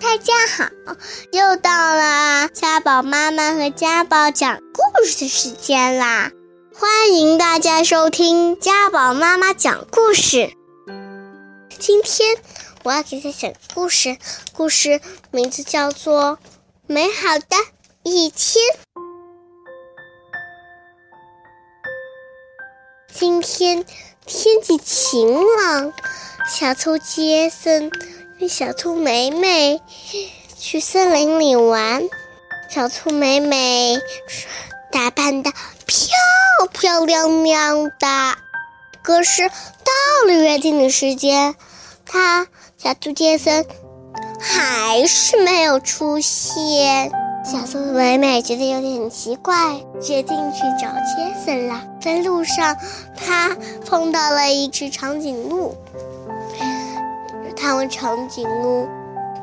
大家好，又到了家宝妈妈和家宝讲故事的时间啦！欢迎大家收听家宝妈妈讲故事。今天我要给大家讲故事，故事名字叫做《美好的一天》。今天天气晴朗，小兔杰森。与小兔美美去森林里玩，小兔美美打扮的漂漂亮亮的。可是到了约定的时间，他小兔杰森还是没有出现。小兔美美觉得有点奇怪，决定去找杰森了。在路上，他碰到了一只长颈鹿。他问长颈鹿：“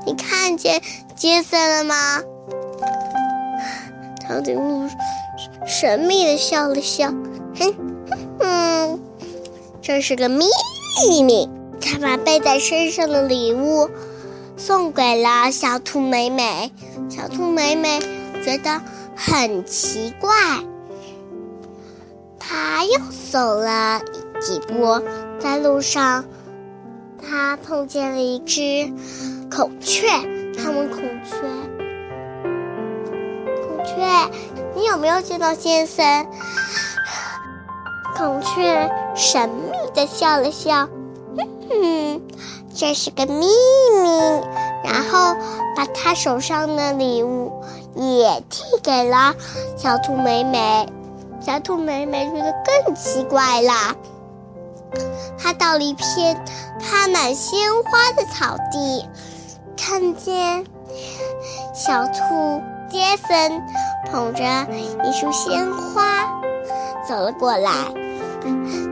你看见杰森了吗？”长颈鹿神秘的笑了笑：“哼哼哼，这是个秘密。”他把背在身上的礼物送给了小兔美美。小兔美美觉得很奇怪，他又走了几步，在路上。他碰见了一只孔雀，他问孔雀：“孔雀，你有没有见到先生？”孔雀神秘的笑了笑：“嗯，这是个秘密。”然后把他手上的礼物也递给了小兔美美。小兔美美觉得更奇怪了。他到了一片开满鲜花的草地，看见小兔杰森捧着一束鲜花走了过来。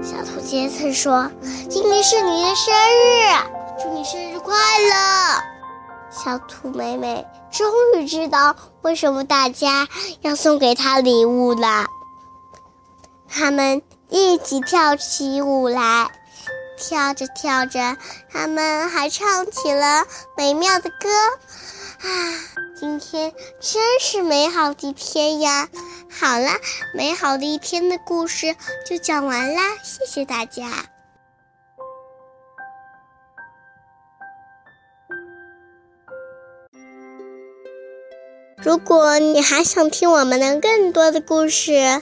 小兔杰森说：“今天是你的生日，祝你生日快乐！”小兔美美终于知道为什么大家要送给她礼物了。他们一起跳起舞来。跳着跳着，他们还唱起了美妙的歌。啊，今天真是美好的一天呀！好了，美好的一天的故事就讲完啦，谢谢大家。如果你还想听我们的更多的故事，